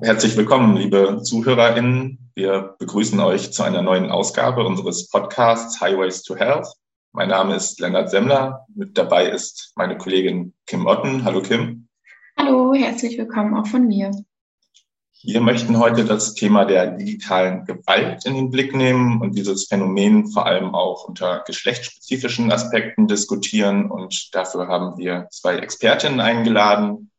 Herzlich willkommen, liebe ZuhörerInnen. Wir begrüßen euch zu einer neuen Ausgabe unseres Podcasts Highways to Health. Mein Name ist Lennart Semmler. Mit dabei ist meine Kollegin Kim Otten. Hallo Kim. Hallo, herzlich willkommen auch von mir. Wir möchten heute das Thema der digitalen Gewalt in den Blick nehmen und dieses Phänomen vor allem auch unter geschlechtsspezifischen Aspekten diskutieren. Und dafür haben wir zwei Expertinnen eingeladen.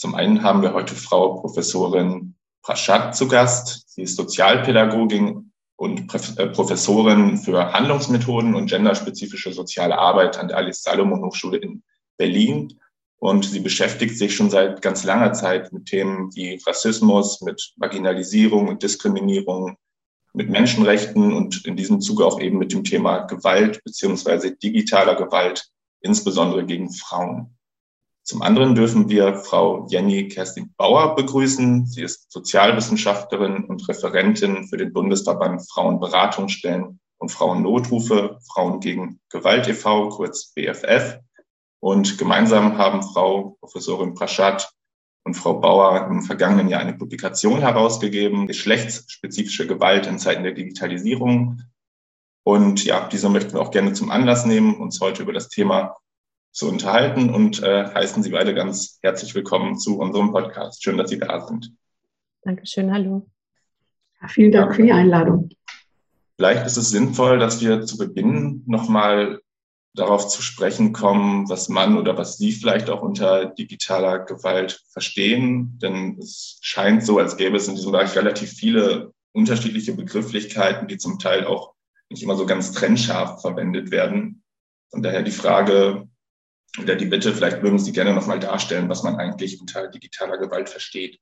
Zum einen haben wir heute Frau Professorin Prashat zu Gast. Sie ist Sozialpädagogin und äh, Professorin für Handlungsmethoden und genderspezifische soziale Arbeit an der Alice Salomon Hochschule in Berlin. Und sie beschäftigt sich schon seit ganz langer Zeit mit Themen wie Rassismus, mit Marginalisierung und Diskriminierung, mit Menschenrechten und in diesem Zuge auch eben mit dem Thema Gewalt beziehungsweise digitaler Gewalt, insbesondere gegen Frauen. Zum anderen dürfen wir Frau Jenny Kerstin Bauer begrüßen. Sie ist Sozialwissenschaftlerin und Referentin für den Bundesverband Frauenberatungsstellen und Frauennotrufe, Frauen gegen Gewalt e.V., kurz BFF. Und gemeinsam haben Frau Professorin Praschat und Frau Bauer im vergangenen Jahr eine Publikation herausgegeben, geschlechtsspezifische Gewalt in Zeiten der Digitalisierung. Und ja, diese möchten wir auch gerne zum Anlass nehmen, uns heute über das Thema zu unterhalten und äh, heißen Sie beide ganz herzlich willkommen zu unserem Podcast. Schön, dass Sie da sind. Dankeschön, hallo. Ja, vielen Dank für die Einladung. Vielleicht ist es sinnvoll, dass wir zu Beginn nochmal darauf zu sprechen kommen, was man oder was Sie vielleicht auch unter digitaler Gewalt verstehen. Denn es scheint so, als gäbe es in diesem Bereich relativ viele unterschiedliche Begrifflichkeiten, die zum Teil auch nicht immer so ganz trennscharf verwendet werden. Von daher die Frage, oder die Bitte, vielleicht würden Sie gerne nochmal darstellen, was man eigentlich unter digitaler Gewalt versteht.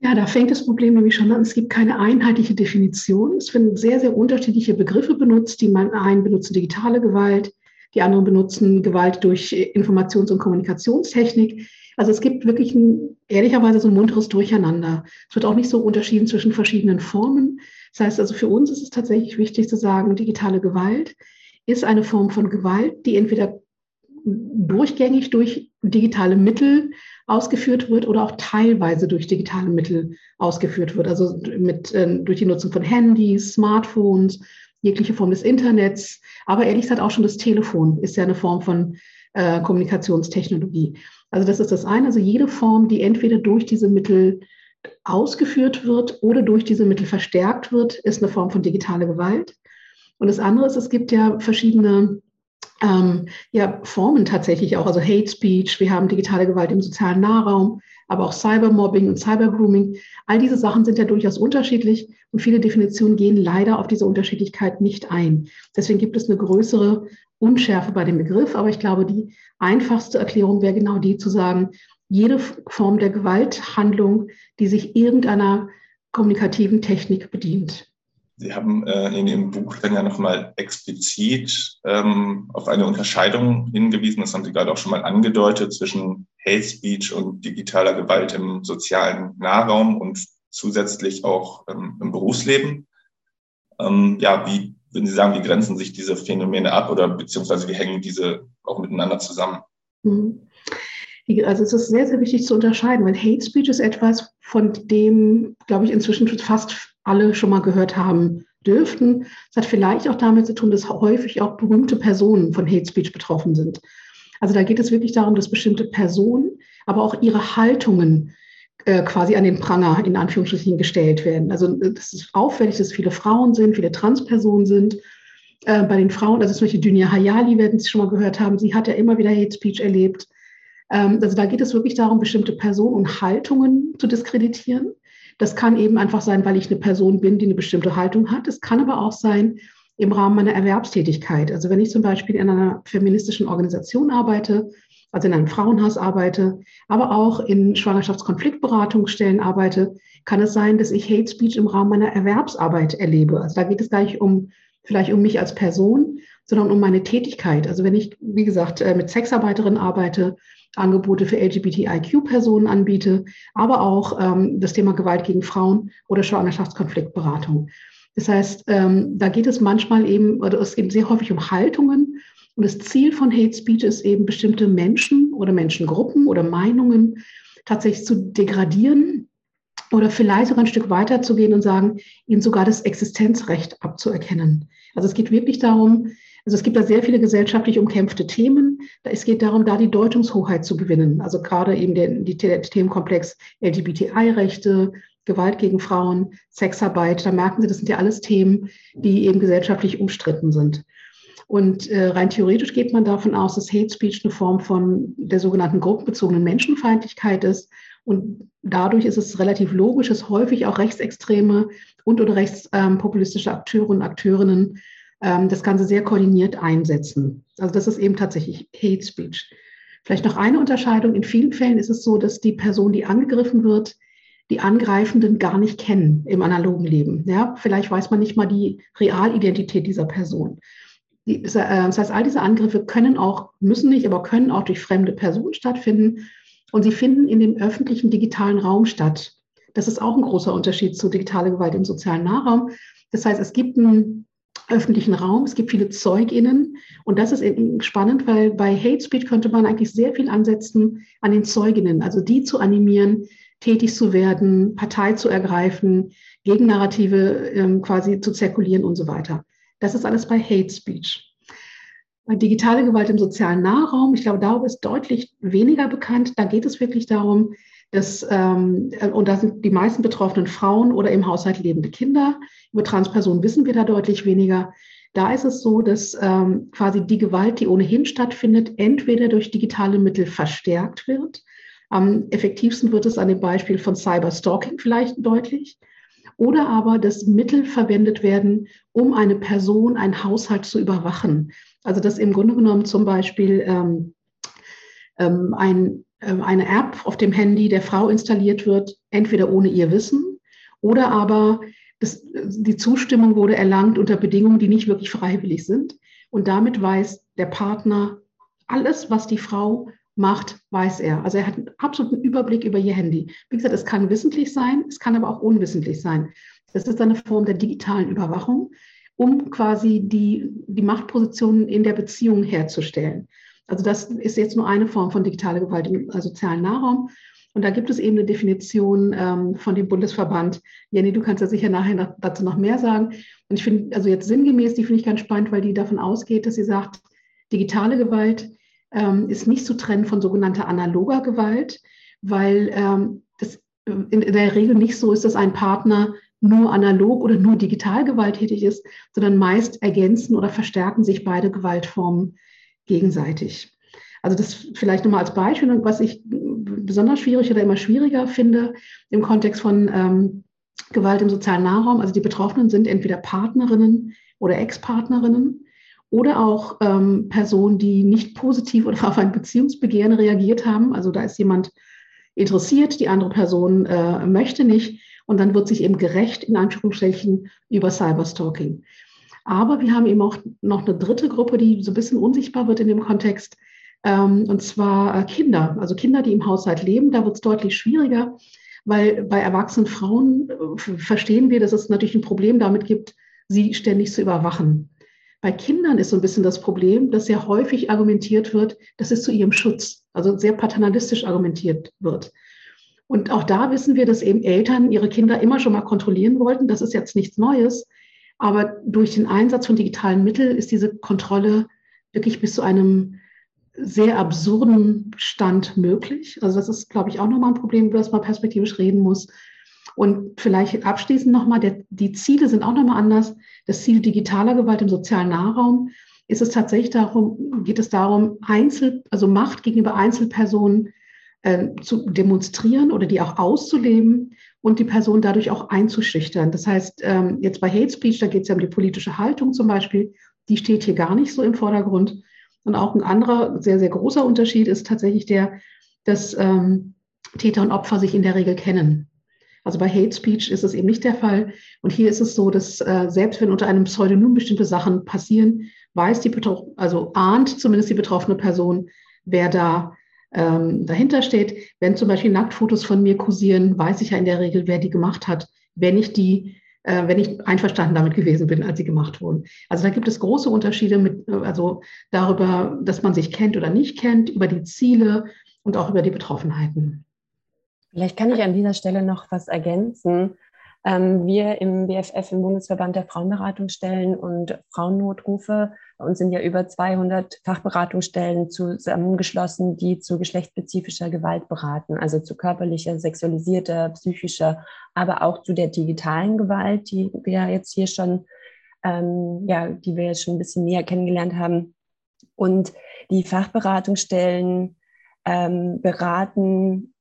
Ja, da fängt das Problem nämlich schon an. Es gibt keine einheitliche Definition. Es werden sehr, sehr unterschiedliche Begriffe benutzt. Die einen benutzen digitale Gewalt, die anderen benutzen Gewalt durch Informations- und Kommunikationstechnik. Also es gibt wirklich ein, ehrlicherweise so ein munteres Durcheinander. Es wird auch nicht so unterschieden zwischen verschiedenen Formen. Das heißt also für uns ist es tatsächlich wichtig zu sagen, digitale Gewalt ist eine Form von Gewalt, die entweder durchgängig durch digitale Mittel ausgeführt wird oder auch teilweise durch digitale Mittel ausgeführt wird. Also mit, äh, durch die Nutzung von Handys, Smartphones, jegliche Form des Internets, aber ehrlich gesagt auch schon das Telefon ist ja eine Form von äh, Kommunikationstechnologie. Also das ist das eine. Also jede Form, die entweder durch diese Mittel ausgeführt wird oder durch diese Mittel verstärkt wird, ist eine Form von digitaler Gewalt. Und das andere ist, es gibt ja verschiedene ähm, ja, Formen tatsächlich auch, also Hate Speech, wir haben digitale Gewalt im sozialen Nahraum, aber auch Cybermobbing und Cybergrooming. All diese Sachen sind ja durchaus unterschiedlich und viele Definitionen gehen leider auf diese Unterschiedlichkeit nicht ein. Deswegen gibt es eine größere Unschärfe bei dem Begriff, aber ich glaube, die einfachste Erklärung wäre genau die zu sagen, jede Form der Gewalthandlung, die sich irgendeiner kommunikativen Technik bedient. Sie haben äh, in Ihrem Buch dann ja nochmal explizit ähm, auf eine Unterscheidung hingewiesen, das haben Sie gerade auch schon mal angedeutet, zwischen Hate Speech und digitaler Gewalt im sozialen Nahraum und zusätzlich auch ähm, im Berufsleben. Ähm, ja, wie würden Sie sagen, wie grenzen sich diese Phänomene ab oder beziehungsweise wie hängen diese auch miteinander zusammen? Mhm. Also es ist sehr, sehr wichtig zu unterscheiden, weil Hate Speech ist etwas, von dem, glaube ich, inzwischen fast alle schon mal gehört haben dürften. Es hat vielleicht auch damit zu tun, dass häufig auch berühmte Personen von Hate Speech betroffen sind. Also da geht es wirklich darum, dass bestimmte Personen, aber auch ihre Haltungen äh, quasi an den Pranger in Anführungsstrichen gestellt werden. Also es ist auffällig, dass viele Frauen sind, viele Transpersonen sind. Äh, bei den Frauen, also zum Beispiel Dunya Hayali, werden Sie schon mal gehört haben, sie hat ja immer wieder Hate Speech erlebt. Ähm, also da geht es wirklich darum, bestimmte Personen und Haltungen zu diskreditieren. Das kann eben einfach sein, weil ich eine Person bin, die eine bestimmte Haltung hat. Es kann aber auch sein im Rahmen meiner Erwerbstätigkeit. Also wenn ich zum Beispiel in einer feministischen Organisation arbeite, also in einem Frauenhaus arbeite, aber auch in Schwangerschaftskonfliktberatungsstellen arbeite, kann es sein, dass ich Hate Speech im Rahmen meiner Erwerbsarbeit erlebe. Also da geht es gar nicht um vielleicht um mich als Person, sondern um meine Tätigkeit. Also wenn ich, wie gesagt, äh, mit Sexarbeiterinnen arbeite Angebote für LGBTIQ-Personen anbiete, aber auch ähm, das Thema Gewalt gegen Frauen oder Schwangerschaftskonfliktberatung. Das heißt, ähm, da geht es manchmal eben, oder es geht sehr häufig um Haltungen. Und das Ziel von Hate Speech ist eben bestimmte Menschen oder Menschengruppen oder Meinungen tatsächlich zu degradieren oder vielleicht sogar ein Stück weiter zu gehen und sagen, ihnen sogar das Existenzrecht abzuerkennen. Also es geht wirklich darum, also es gibt da sehr viele gesellschaftlich umkämpfte Themen. Es geht darum, da die Deutungshoheit zu gewinnen. Also gerade eben der, die, der Themenkomplex LGBTI-Rechte, Gewalt gegen Frauen, Sexarbeit. Da merken Sie, das sind ja alles Themen, die eben gesellschaftlich umstritten sind. Und äh, rein theoretisch geht man davon aus, dass Hate Speech eine Form von der sogenannten gruppenbezogenen Menschenfeindlichkeit ist. Und dadurch ist es relativ logisch, dass häufig auch rechtsextreme und oder rechtspopulistische Akteure und Akteurinnen ähm, das Ganze sehr koordiniert einsetzen. Also das ist eben tatsächlich Hate Speech. Vielleicht noch eine Unterscheidung. In vielen Fällen ist es so, dass die Person, die angegriffen wird, die Angreifenden gar nicht kennen im analogen Leben. Ja, vielleicht weiß man nicht mal die Realidentität dieser Person. Äh, das heißt, all diese Angriffe können auch, müssen nicht, aber können auch durch fremde Personen stattfinden. Und sie finden in dem öffentlichen digitalen Raum statt. Das ist auch ein großer Unterschied zu digitaler Gewalt im sozialen Nahraum. Das heißt, es gibt einen öffentlichen Raum. Es gibt viele ZeugInnen. Und das ist spannend, weil bei Hate Speech könnte man eigentlich sehr viel ansetzen an den ZeugInnen, also die zu animieren, tätig zu werden, Partei zu ergreifen, Gegennarrative ähm, quasi zu zirkulieren und so weiter. Das ist alles bei Hate Speech. Bei digitale Gewalt im sozialen Nahraum, ich glaube, darüber ist deutlich weniger bekannt. Da geht es wirklich darum, dass, ähm, und da sind die meisten Betroffenen Frauen oder im Haushalt lebende Kinder. Über Transpersonen wissen wir da deutlich weniger. Da ist es so, dass ähm, quasi die Gewalt, die ohnehin stattfindet, entweder durch digitale Mittel verstärkt wird. Am effektivsten wird es an dem Beispiel von Cyberstalking vielleicht deutlich. Oder aber, dass Mittel verwendet werden, um eine Person, einen Haushalt zu überwachen. Also dass im Grunde genommen zum Beispiel ähm, ähm, ein, äh, eine App auf dem Handy der Frau installiert wird, entweder ohne ihr Wissen oder aber das, die Zustimmung wurde erlangt unter Bedingungen, die nicht wirklich freiwillig sind. Und damit weiß der Partner alles, was die Frau macht, weiß er. Also er hat einen absoluten Überblick über ihr Handy. Wie gesagt, es kann wissentlich sein, es kann aber auch unwissentlich sein. Das ist eine Form der digitalen Überwachung, um quasi die, die Machtpositionen in der Beziehung herzustellen. Also das ist jetzt nur eine Form von digitaler Gewalt im sozialen Nahraum. Und da gibt es eben eine Definition ähm, von dem Bundesverband. Jenny, du kannst ja sicher nachher noch, dazu noch mehr sagen. Und ich finde, also jetzt sinngemäß, die finde ich ganz spannend, weil die davon ausgeht, dass sie sagt, digitale Gewalt ähm, ist nicht zu trennen von sogenannter analoger Gewalt, weil ähm, in, in der Regel nicht so ist, dass ein Partner nur analog oder nur digital gewalttätig ist, sondern meist ergänzen oder verstärken sich beide Gewaltformen gegenseitig. Also das vielleicht nochmal als Beispiel und was ich besonders schwierig oder immer schwieriger finde im Kontext von ähm, Gewalt im sozialen Nahraum. Also die Betroffenen sind entweder Partnerinnen oder Ex-Partnerinnen oder auch ähm, Personen, die nicht positiv oder auf ein Beziehungsbegehren reagiert haben. Also da ist jemand interessiert, die andere Person äh, möchte nicht und dann wird sich eben gerecht in Anführungsstrichen über Cyberstalking. Aber wir haben eben auch noch eine dritte Gruppe, die so ein bisschen unsichtbar wird in dem Kontext, ähm, und zwar äh, Kinder, also Kinder, die im Haushalt leben. Da wird es deutlich schwieriger, weil bei erwachsenen Frauen äh, verstehen wir, dass es natürlich ein Problem damit gibt, sie ständig zu überwachen. Bei Kindern ist so ein bisschen das Problem, dass sehr häufig argumentiert wird, das ist zu ihrem Schutz, also sehr paternalistisch argumentiert wird. Und auch da wissen wir, dass eben Eltern ihre Kinder immer schon mal kontrollieren wollten. Das ist jetzt nichts Neues. Aber durch den Einsatz von digitalen Mitteln ist diese Kontrolle wirklich bis zu einem sehr absurden Stand möglich. Also das ist, glaube ich, auch nochmal ein Problem, über das man perspektivisch reden muss. Und vielleicht abschließend nochmal, die Ziele sind auch nochmal anders. Das Ziel digitaler Gewalt im sozialen Nahraum ist es tatsächlich darum, geht es darum, Einzel, also Macht gegenüber Einzelpersonen äh, zu demonstrieren oder die auch auszuleben und die Person dadurch auch einzuschüchtern. Das heißt, ähm, jetzt bei Hate Speech, da geht es ja um die politische Haltung zum Beispiel, die steht hier gar nicht so im Vordergrund, und auch ein anderer sehr, sehr großer Unterschied ist tatsächlich der, dass ähm, Täter und Opfer sich in der Regel kennen. Also bei Hate Speech ist es eben nicht der Fall. Und hier ist es so, dass äh, selbst wenn unter einem Pseudonym bestimmte Sachen passieren, weiß die also ahnt zumindest die betroffene Person, wer da ähm, dahinter steht. Wenn zum Beispiel Nacktfotos von mir kursieren, weiß ich ja in der Regel, wer die gemacht hat, wenn ich die äh, wenn ich einverstanden damit gewesen bin, als sie gemacht wurden. Also da gibt es große Unterschiede mit, äh, also darüber, dass man sich kennt oder nicht kennt, über die Ziele und auch über die Betroffenheiten. Vielleicht kann ich an dieser Stelle noch was ergänzen. Ähm, wir im BFF, im Bundesverband der Frauenberatungsstellen und Frauennotrufe, uns sind ja über 200 Fachberatungsstellen zusammengeschlossen, die zu geschlechtsspezifischer Gewalt beraten, also zu körperlicher, sexualisierter, psychischer, aber auch zu der digitalen Gewalt, die wir jetzt hier schon, ähm, ja, die wir jetzt schon ein bisschen näher kennengelernt haben. Und die Fachberatungsstellen ähm, beraten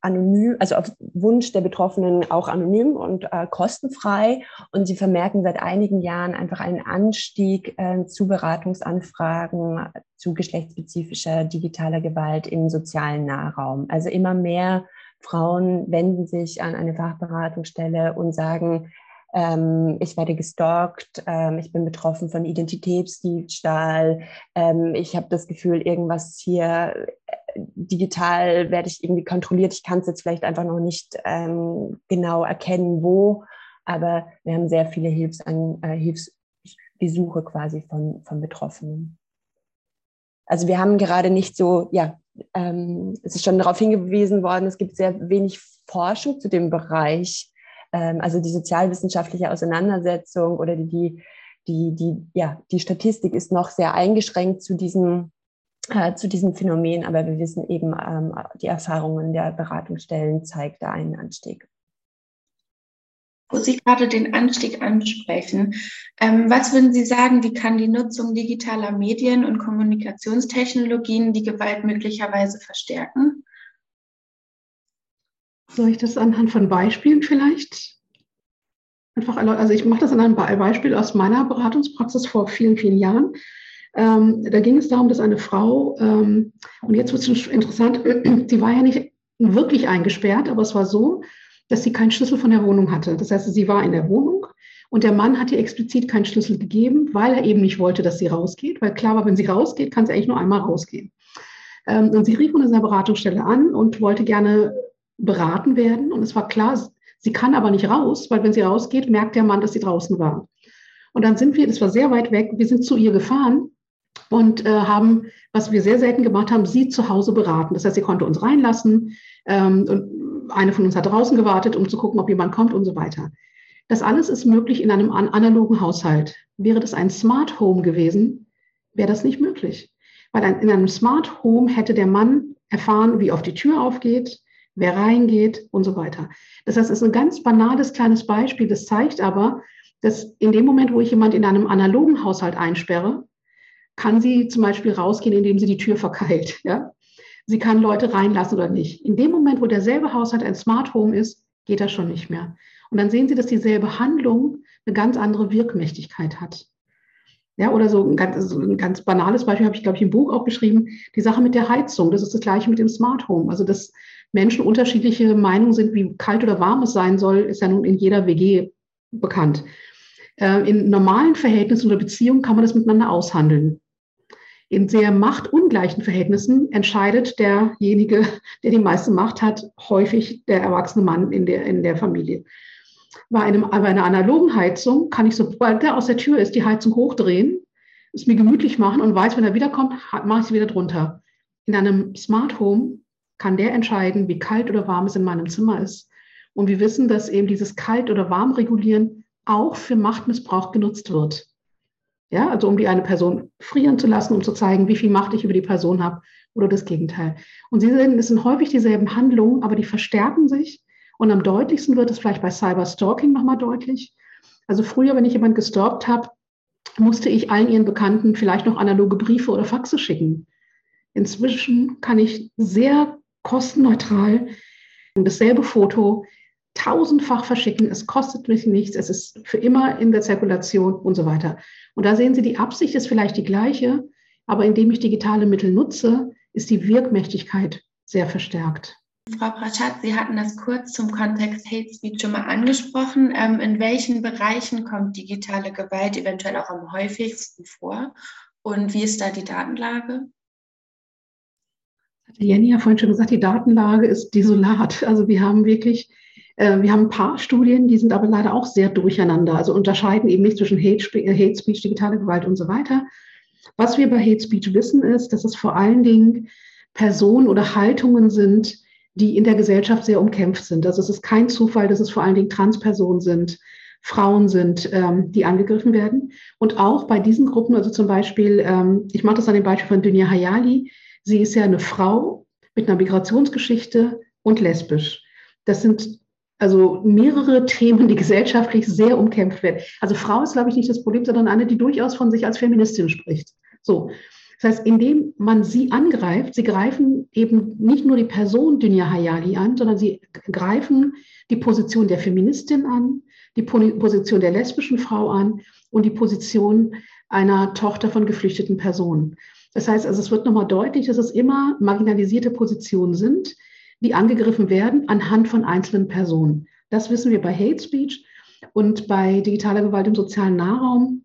anonym, also auf Wunsch der Betroffenen auch anonym und äh, kostenfrei. Und sie vermerken seit einigen Jahren einfach einen Anstieg äh, zu Beratungsanfragen zu geschlechtsspezifischer digitaler Gewalt im sozialen Nahraum. Also immer mehr Frauen wenden sich an eine Fachberatungsstelle und sagen, ähm, ich werde gestalkt, ähm, ich bin betroffen von Identitätsdiebstahl, ähm, ich habe das Gefühl, irgendwas hier digital werde ich irgendwie kontrolliert. Ich kann es jetzt vielleicht einfach noch nicht ähm, genau erkennen, wo, aber wir haben sehr viele Hilfsan äh, Hilfsbesuche quasi von, von Betroffenen. Also wir haben gerade nicht so, ja, ähm, es ist schon darauf hingewiesen worden, es gibt sehr wenig Forschung zu dem Bereich, ähm, also die sozialwissenschaftliche Auseinandersetzung oder die, die, die, die, ja, die Statistik ist noch sehr eingeschränkt zu diesem äh, zu diesem Phänomen, aber wir wissen eben, ähm, die Erfahrungen der Beratungsstellen zeigt da einen Anstieg. Wo Sie gerade den Anstieg ansprechen, ähm, was würden Sie sagen, wie kann die Nutzung digitaler Medien und Kommunikationstechnologien die Gewalt möglicherweise verstärken? Soll ich das anhand von Beispielen vielleicht? Einfach, also ich mache das an einem Beispiel aus meiner Beratungspraxis vor vielen, vielen Jahren. Ähm, da ging es darum, dass eine Frau, ähm, und jetzt wird es interessant, sie war ja nicht wirklich eingesperrt, aber es war so, dass sie keinen Schlüssel von der Wohnung hatte. Das heißt, sie war in der Wohnung und der Mann hat ihr explizit keinen Schlüssel gegeben, weil er eben nicht wollte, dass sie rausgeht, weil klar war, wenn sie rausgeht, kann sie eigentlich nur einmal rausgehen. Ähm, und sie rief von dieser Beratungsstelle an und wollte gerne beraten werden. Und es war klar, sie kann aber nicht raus, weil wenn sie rausgeht, merkt der Mann, dass sie draußen war. Und dann sind wir, das war sehr weit weg, wir sind zu ihr gefahren und äh, haben, was wir sehr selten gemacht haben, sie zu Hause beraten. Das heißt, sie konnte uns reinlassen ähm, und eine von uns hat draußen gewartet, um zu gucken, ob jemand kommt und so weiter. Das alles ist möglich in einem analogen Haushalt. Wäre das ein Smart Home gewesen, wäre das nicht möglich. Weil in einem Smart Home hätte der Mann erfahren, wie oft die Tür aufgeht, wer reingeht und so weiter. Das heißt, es ist ein ganz banales kleines Beispiel. Das zeigt aber, dass in dem Moment, wo ich jemand in einem analogen Haushalt einsperre, kann sie zum Beispiel rausgehen, indem sie die Tür verkeilt. Ja? Sie kann Leute reinlassen oder nicht. In dem Moment, wo derselbe Haushalt ein Smart Home ist, geht das schon nicht mehr. Und dann sehen Sie, dass dieselbe Handlung eine ganz andere Wirkmächtigkeit hat. Ja, oder so ein ganz, so ein ganz banales Beispiel habe ich, glaube ich, im Buch auch geschrieben. Die Sache mit der Heizung. Das ist das Gleiche mit dem Smart Home. Also, dass Menschen unterschiedliche Meinungen sind, wie kalt oder warm es sein soll, ist ja nun in jeder WG bekannt. Äh, in normalen Verhältnissen oder Beziehungen kann man das miteinander aushandeln in sehr machtungleichen Verhältnissen entscheidet derjenige, der die meiste Macht hat, häufig der erwachsene Mann in der, in der Familie. Bei, einem, bei einer analogen Heizung kann ich, sobald der aus der Tür ist, die Heizung hochdrehen, es mir gemütlich machen und weiß, wenn er wiederkommt, mache ich sie wieder drunter. In einem Smart Home kann der entscheiden, wie kalt oder warm es in meinem Zimmer ist. Und wir wissen, dass eben dieses Kalt- oder Warmregulieren auch für Machtmissbrauch genutzt wird. Ja, also um die eine Person frieren zu lassen, um zu zeigen, wie viel Macht ich über die Person habe oder das Gegenteil. Und Sie sehen, es sind häufig dieselben Handlungen, aber die verstärken sich. Und am deutlichsten wird es vielleicht bei Cyberstalking nochmal deutlich. Also früher, wenn ich jemanden gestalkt habe, musste ich allen ihren Bekannten vielleicht noch analoge Briefe oder Faxe schicken. Inzwischen kann ich sehr kostenneutral dasselbe Foto tausendfach verschicken. Es kostet mich nichts. Es ist für immer in der Zirkulation und so weiter. Und da sehen Sie, die Absicht ist vielleicht die gleiche, aber indem ich digitale Mittel nutze, ist die Wirkmächtigkeit sehr verstärkt. Frau Praschat, Sie hatten das kurz zum Kontext Hate Speech schon mal angesprochen. Ähm, in welchen Bereichen kommt digitale Gewalt eventuell auch am häufigsten vor? Und wie ist da die Datenlage? Hatte Jenny ja vorhin schon gesagt, die Datenlage ist desolat. Also wir haben wirklich wir haben ein paar Studien, die sind aber leider auch sehr durcheinander, also unterscheiden eben nicht zwischen Hate, äh, Hate Speech, digitale Gewalt und so weiter. Was wir bei Hate Speech wissen, ist, dass es vor allen Dingen Personen oder Haltungen sind, die in der Gesellschaft sehr umkämpft sind. Also es ist kein Zufall, dass es vor allen Dingen Transpersonen sind, Frauen sind, ähm, die angegriffen werden. Und auch bei diesen Gruppen, also zum Beispiel, ähm, ich mache das an dem Beispiel von Dunya Hayali, sie ist ja eine Frau mit einer Migrationsgeschichte und lesbisch. Das sind also mehrere Themen, die gesellschaftlich sehr umkämpft werden. Also Frau ist, glaube ich, nicht das Problem, sondern eine, die durchaus von sich als Feministin spricht. So. Das heißt, indem man sie angreift, sie greifen eben nicht nur die Person Dunya Hayali an, sondern sie greifen die Position der Feministin an, die Position der lesbischen Frau an und die Position einer Tochter von geflüchteten Personen. Das heißt also, es wird nochmal deutlich, dass es immer marginalisierte Positionen sind, die angegriffen werden anhand von einzelnen Personen. Das wissen wir bei Hate Speech und bei digitaler Gewalt im sozialen Nahraum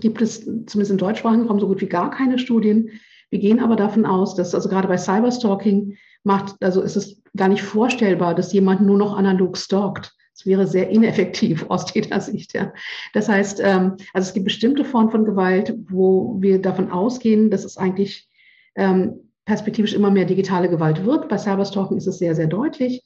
gibt es zumindest im deutschsprachigen Raum so gut wie gar keine Studien. Wir gehen aber davon aus, dass also gerade bei Cyberstalking macht, also ist es gar nicht vorstellbar, dass jemand nur noch analog stalkt. Es wäre sehr ineffektiv aus Tätersicht. Ja. Das heißt, ähm, also es gibt bestimmte Formen von Gewalt, wo wir davon ausgehen, dass es eigentlich ähm, perspektivisch immer mehr digitale Gewalt wird. Bei Cyberstalking ist es sehr, sehr deutlich.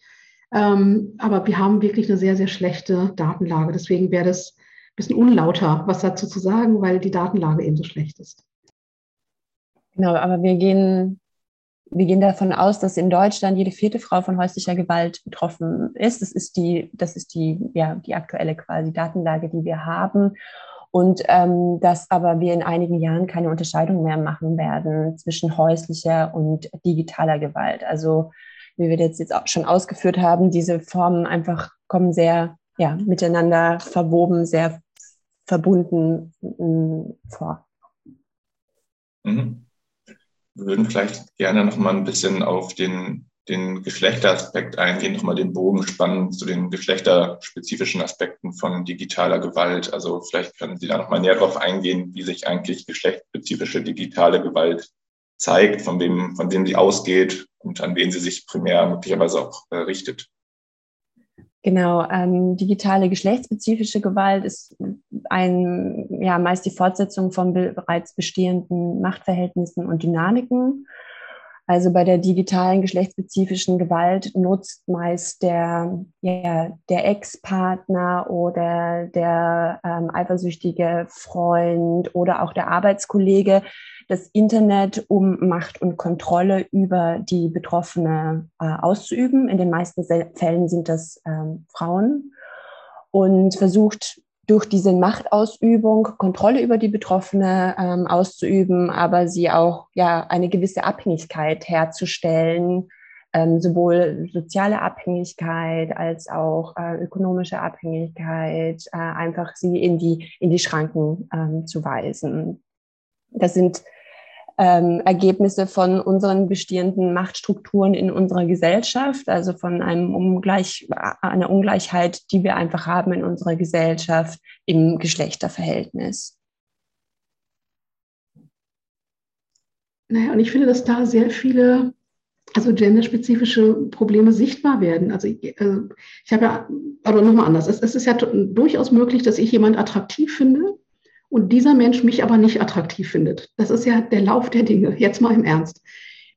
Ähm, aber wir haben wirklich eine sehr, sehr schlechte Datenlage. Deswegen wäre das ein bisschen unlauter, was dazu zu sagen, weil die Datenlage eben so schlecht ist. Genau, aber wir gehen, wir gehen davon aus, dass in Deutschland jede vierte Frau von häuslicher Gewalt betroffen ist. Das ist die, das ist die, ja, die aktuelle quasi Datenlage, die wir haben und ähm, dass aber wir in einigen Jahren keine Unterscheidung mehr machen werden zwischen häuslicher und digitaler Gewalt. Also wie wir jetzt, jetzt auch schon ausgeführt haben, diese Formen einfach kommen sehr ja, miteinander verwoben, sehr verbunden äh, vor. Mhm. Wir würden vielleicht gerne noch mal ein bisschen auf den den Geschlechteraspekt eingehen, nochmal den Bogen spannen zu den geschlechterspezifischen Aspekten von digitaler Gewalt. Also vielleicht können Sie da nochmal näher darauf eingehen, wie sich eigentlich geschlechtsspezifische digitale Gewalt zeigt, von wem, von wem sie ausgeht und an wen sie sich primär möglicherweise auch äh, richtet. Genau, ähm, digitale geschlechtsspezifische Gewalt ist ein, ja, meist die Fortsetzung von bereits bestehenden Machtverhältnissen und Dynamiken. Also bei der digitalen geschlechtsspezifischen Gewalt nutzt meist der, ja, der Ex-Partner oder der ähm, eifersüchtige Freund oder auch der Arbeitskollege das Internet, um Macht und Kontrolle über die Betroffene äh, auszuüben. In den meisten Fällen sind das ähm, Frauen und versucht durch diese Machtausübung Kontrolle über die Betroffene ähm, auszuüben, aber sie auch ja eine gewisse Abhängigkeit herzustellen, ähm, sowohl soziale Abhängigkeit als auch äh, ökonomische Abhängigkeit, äh, einfach sie in die in die Schranken ähm, zu weisen. Das sind ähm, Ergebnisse von unseren bestehenden Machtstrukturen in unserer Gesellschaft, also von einem Ungleich, einer Ungleichheit, die wir einfach haben in unserer Gesellschaft im Geschlechterverhältnis. Naja, und ich finde, dass da sehr viele, also genderspezifische Probleme sichtbar werden. Also ich, äh, ich habe ja, oder nochmal anders, es, es ist ja durchaus möglich, dass ich jemand attraktiv finde und dieser Mensch mich aber nicht attraktiv findet. Das ist ja der Lauf der Dinge, jetzt mal im Ernst.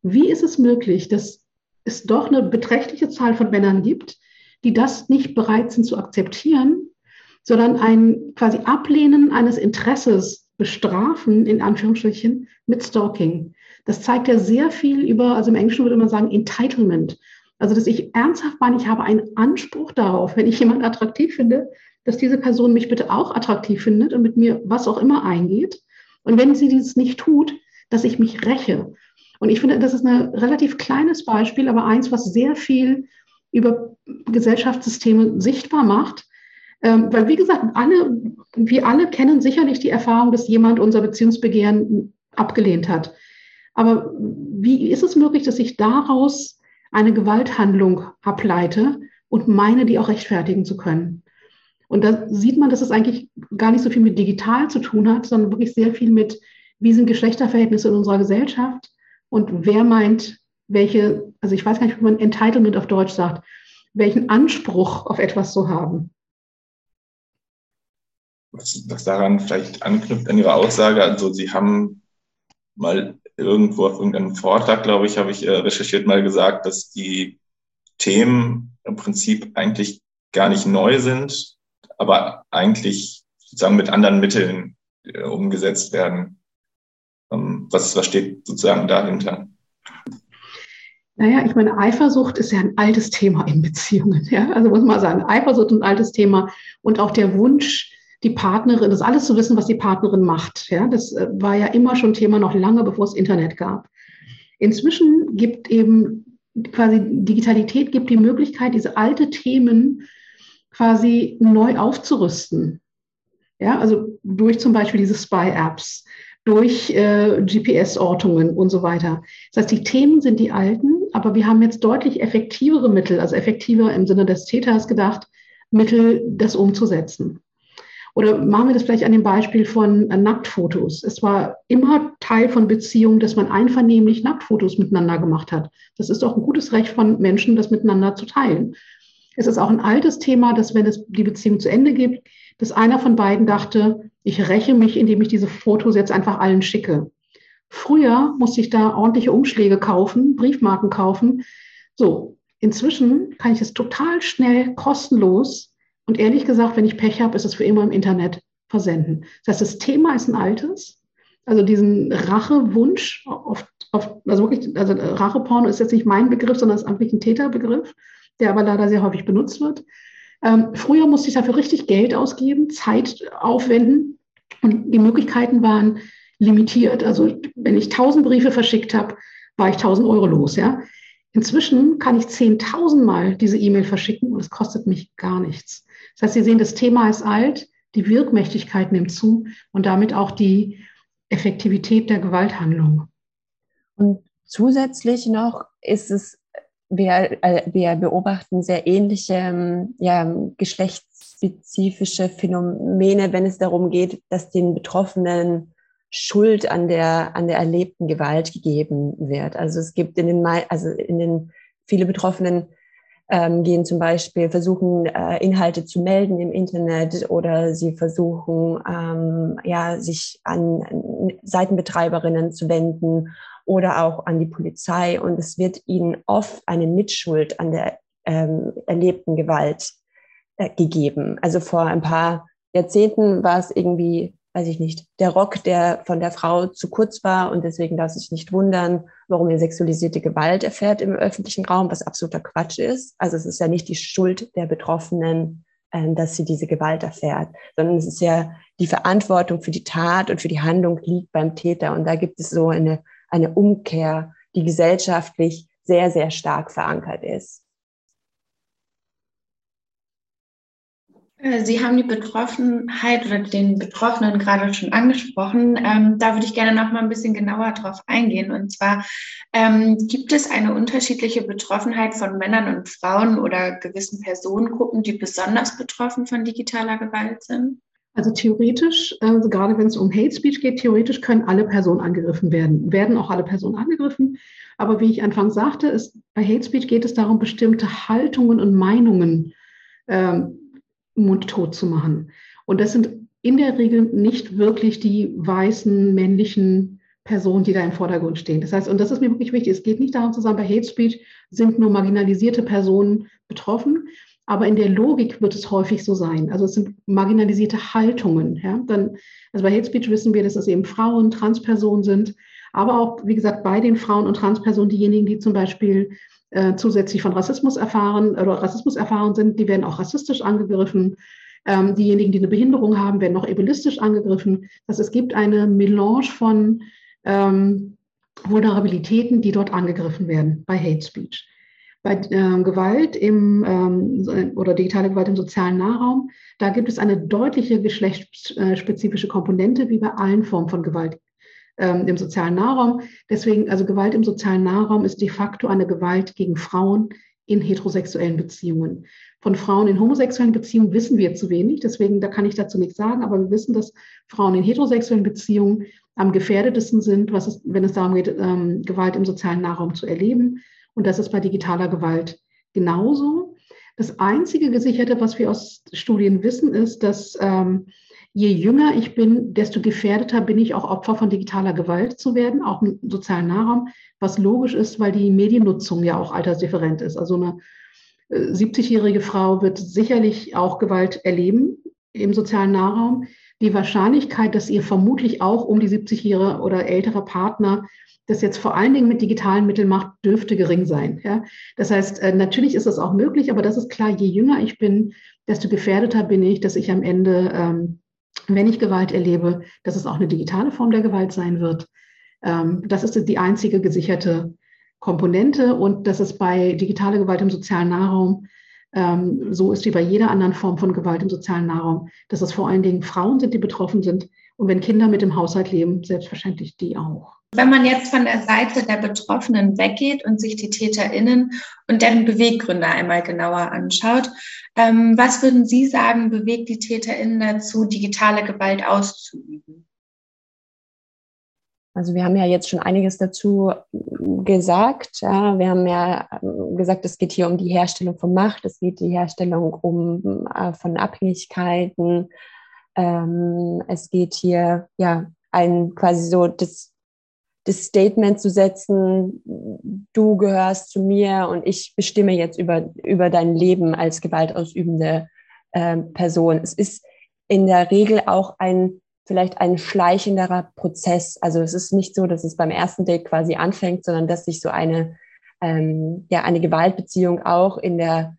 Wie ist es möglich, dass es doch eine beträchtliche Zahl von Männern gibt, die das nicht bereit sind zu akzeptieren, sondern ein quasi Ablehnen eines Interesses bestrafen, in Anführungsstrichen, mit Stalking. Das zeigt ja sehr viel über, also im Englischen würde man sagen, Entitlement. Also, dass ich ernsthaft meine, ich habe einen Anspruch darauf, wenn ich jemanden attraktiv finde, dass diese Person mich bitte auch attraktiv findet und mit mir was auch immer eingeht. Und wenn sie dies nicht tut, dass ich mich räche. Und ich finde, das ist ein relativ kleines Beispiel, aber eins, was sehr viel über Gesellschaftssysteme sichtbar macht. Ähm, weil, wie gesagt, alle, wir alle kennen sicherlich die Erfahrung, dass jemand unser Beziehungsbegehren abgelehnt hat. Aber wie ist es möglich, dass ich daraus eine Gewalthandlung ableite und meine, die auch rechtfertigen zu können? Und da sieht man, dass es eigentlich gar nicht so viel mit digital zu tun hat, sondern wirklich sehr viel mit, wie sind Geschlechterverhältnisse in unserer Gesellschaft und wer meint, welche, also ich weiß gar nicht, wie man Entitlement auf Deutsch sagt, welchen Anspruch auf etwas zu haben. Was, was daran vielleicht anknüpft an Ihrer Aussage, also Sie haben mal irgendwo auf irgendeinem Vortrag, glaube ich, habe ich äh, recherchiert, mal gesagt, dass die Themen im Prinzip eigentlich gar nicht neu sind, aber eigentlich sozusagen mit anderen Mitteln äh, umgesetzt werden. Ähm, was, was steht sozusagen dahinter? Naja, ich meine, Eifersucht ist ja ein altes Thema in Beziehungen. Ja? Also muss man sagen, Eifersucht ist ein altes Thema und auch der Wunsch, die Partnerin, das alles zu wissen, was die Partnerin macht. Ja? Das äh, war ja immer schon Thema, noch lange bevor es Internet gab. Inzwischen gibt eben quasi Digitalität gibt die Möglichkeit, diese alte Themen quasi neu aufzurüsten. Ja, also durch zum Beispiel diese Spy-Apps, durch äh, GPS-Ortungen und so weiter. Das heißt, die Themen sind die alten, aber wir haben jetzt deutlich effektivere Mittel, also effektiver im Sinne des Täters gedacht, Mittel, das umzusetzen. Oder machen wir das vielleicht an dem Beispiel von äh, Nacktfotos. Es war immer Teil von Beziehungen, dass man einvernehmlich Nacktfotos miteinander gemacht hat. Das ist auch ein gutes Recht von Menschen, das miteinander zu teilen. Es ist auch ein altes Thema, dass wenn es die Beziehung zu Ende gibt, dass einer von beiden dachte, ich räche mich, indem ich diese Fotos jetzt einfach allen schicke. Früher musste ich da ordentliche Umschläge kaufen, Briefmarken kaufen. So, inzwischen kann ich es total schnell, kostenlos und ehrlich gesagt, wenn ich Pech habe, ist es für immer im Internet versenden. Das heißt, das Thema ist ein altes. Also diesen Rachewunsch, oft, oft, also wirklich, also Racheporno ist jetzt nicht mein Begriff, sondern ist eigentlich ein Täterbegriff, der aber leider sehr häufig benutzt wird. Ähm, früher musste ich dafür richtig Geld ausgeben, Zeit aufwenden und die Möglichkeiten waren limitiert. Also wenn ich 1000 Briefe verschickt habe, war ich 1000 Euro los. Ja? Inzwischen kann ich 10.000 Mal diese E-Mail verschicken und es kostet mich gar nichts. Das heißt, Sie sehen, das Thema ist alt, die Wirkmächtigkeit nimmt zu und damit auch die Effektivität der Gewalthandlung. Und zusätzlich noch ist es wir, äh, wir beobachten sehr ähnliche ähm, ja, geschlechtsspezifische Phänomene, wenn es darum geht, dass den Betroffenen Schuld an der, an der erlebten Gewalt gegeben wird. Also es gibt in den, also in den, viele Betroffenen ähm, gehen zum Beispiel, versuchen äh, Inhalte zu melden im Internet oder sie versuchen, ähm, ja, sich an Seitenbetreiberinnen zu wenden oder auch an die Polizei. Und es wird ihnen oft eine Mitschuld an der ähm, erlebten Gewalt äh, gegeben. Also vor ein paar Jahrzehnten war es irgendwie, weiß ich nicht, der Rock, der von der Frau zu kurz war und deswegen darf sich nicht wundern, warum ihr sexualisierte Gewalt erfährt im öffentlichen Raum, was absoluter Quatsch ist. Also es ist ja nicht die Schuld der Betroffenen, dass sie diese Gewalt erfährt, sondern es ist ja die Verantwortung für die Tat und für die Handlung liegt beim Täter. Und da gibt es so eine eine Umkehr, die gesellschaftlich sehr, sehr stark verankert ist. Sie haben die Betroffenheit oder den Betroffenen gerade schon angesprochen. Ähm, da würde ich gerne noch mal ein bisschen genauer drauf eingehen. Und zwar ähm, gibt es eine unterschiedliche Betroffenheit von Männern und Frauen oder gewissen Personengruppen, die besonders betroffen von digitaler Gewalt sind? Also theoretisch, also gerade wenn es um Hate Speech geht, theoretisch können alle Personen angegriffen werden, werden auch alle Personen angegriffen. Aber wie ich anfangs sagte, ist, bei Hate Speech geht es darum, bestimmte Haltungen und Meinungen ähm, mundtot zu machen. Und das sind in der Regel nicht wirklich die weißen männlichen Personen, die da im Vordergrund stehen. Das heißt, und das ist mir wirklich wichtig, es geht nicht darum zu sagen, bei Hate Speech sind nur marginalisierte Personen betroffen, aber in der Logik wird es häufig so sein. Also es sind marginalisierte Haltungen. Ja? Dann, also bei Hate Speech wissen wir, dass es eben Frauen, Transpersonen sind, aber auch, wie gesagt, bei den Frauen und Transpersonen diejenigen, die zum Beispiel äh, zusätzlich von Rassismus erfahren oder Rassismus erfahren sind, die werden auch rassistisch angegriffen. Ähm, diejenigen, die eine Behinderung haben, werden noch ableistisch angegriffen. Das es gibt eine Melange von ähm, Vulnerabilitäten, die dort angegriffen werden bei Hate Speech. Bei ähm, Gewalt im, ähm, oder digitale Gewalt im sozialen Nahraum, da gibt es eine deutliche geschlechtsspezifische Komponente, wie bei allen Formen von Gewalt ähm, im sozialen Nahraum. Deswegen, also Gewalt im sozialen Nahraum ist de facto eine Gewalt gegen Frauen in heterosexuellen Beziehungen. Von Frauen in homosexuellen Beziehungen wissen wir zu wenig, deswegen da kann ich dazu nichts sagen, aber wir wissen, dass Frauen in heterosexuellen Beziehungen am gefährdetesten sind, was es, wenn es darum geht, ähm, Gewalt im sozialen Nahraum zu erleben. Und das ist bei digitaler Gewalt genauso. Das einzige Gesicherte, was wir aus Studien wissen, ist, dass ähm, je jünger ich bin, desto gefährdeter bin ich auch Opfer von digitaler Gewalt zu werden, auch im sozialen Nahraum, was logisch ist, weil die Mediennutzung ja auch altersdifferent ist. Also eine 70-jährige Frau wird sicherlich auch Gewalt erleben im sozialen Nahraum. Die Wahrscheinlichkeit, dass ihr vermutlich auch um die 70-jährige oder ältere Partner das jetzt vor allen Dingen mit digitalen Mitteln macht, dürfte gering sein. Ja? Das heißt, äh, natürlich ist es auch möglich, aber das ist klar, je jünger ich bin, desto gefährdeter bin ich, dass ich am Ende, ähm, wenn ich Gewalt erlebe, dass es auch eine digitale Form der Gewalt sein wird. Ähm, das ist die einzige gesicherte Komponente und dass es bei digitaler Gewalt im sozialen Nahraum ähm, so ist wie bei jeder anderen Form von Gewalt im sozialen Nahraum, dass es vor allen Dingen Frauen sind, die betroffen sind und wenn Kinder mit im Haushalt leben, selbstverständlich die auch. Wenn man jetzt von der Seite der Betroffenen weggeht und sich die TäterInnen und deren Beweggründe einmal genauer anschaut, ähm, was würden Sie sagen, bewegt die TäterInnen dazu, digitale Gewalt auszuüben? Also wir haben ja jetzt schon einiges dazu gesagt. Ja, wir haben ja ähm, gesagt, es geht hier um die Herstellung von Macht, es geht die Herstellung um äh, von Abhängigkeiten. Ähm, es geht hier ja ein quasi so das, das Statement zu setzen, du gehörst zu mir und ich bestimme jetzt über, über dein Leben als gewaltausübende äh, Person. Es ist in der Regel auch ein vielleicht ein schleichenderer Prozess. Also es ist nicht so, dass es beim ersten Date quasi anfängt, sondern dass sich so eine, ähm, ja, eine Gewaltbeziehung auch in der,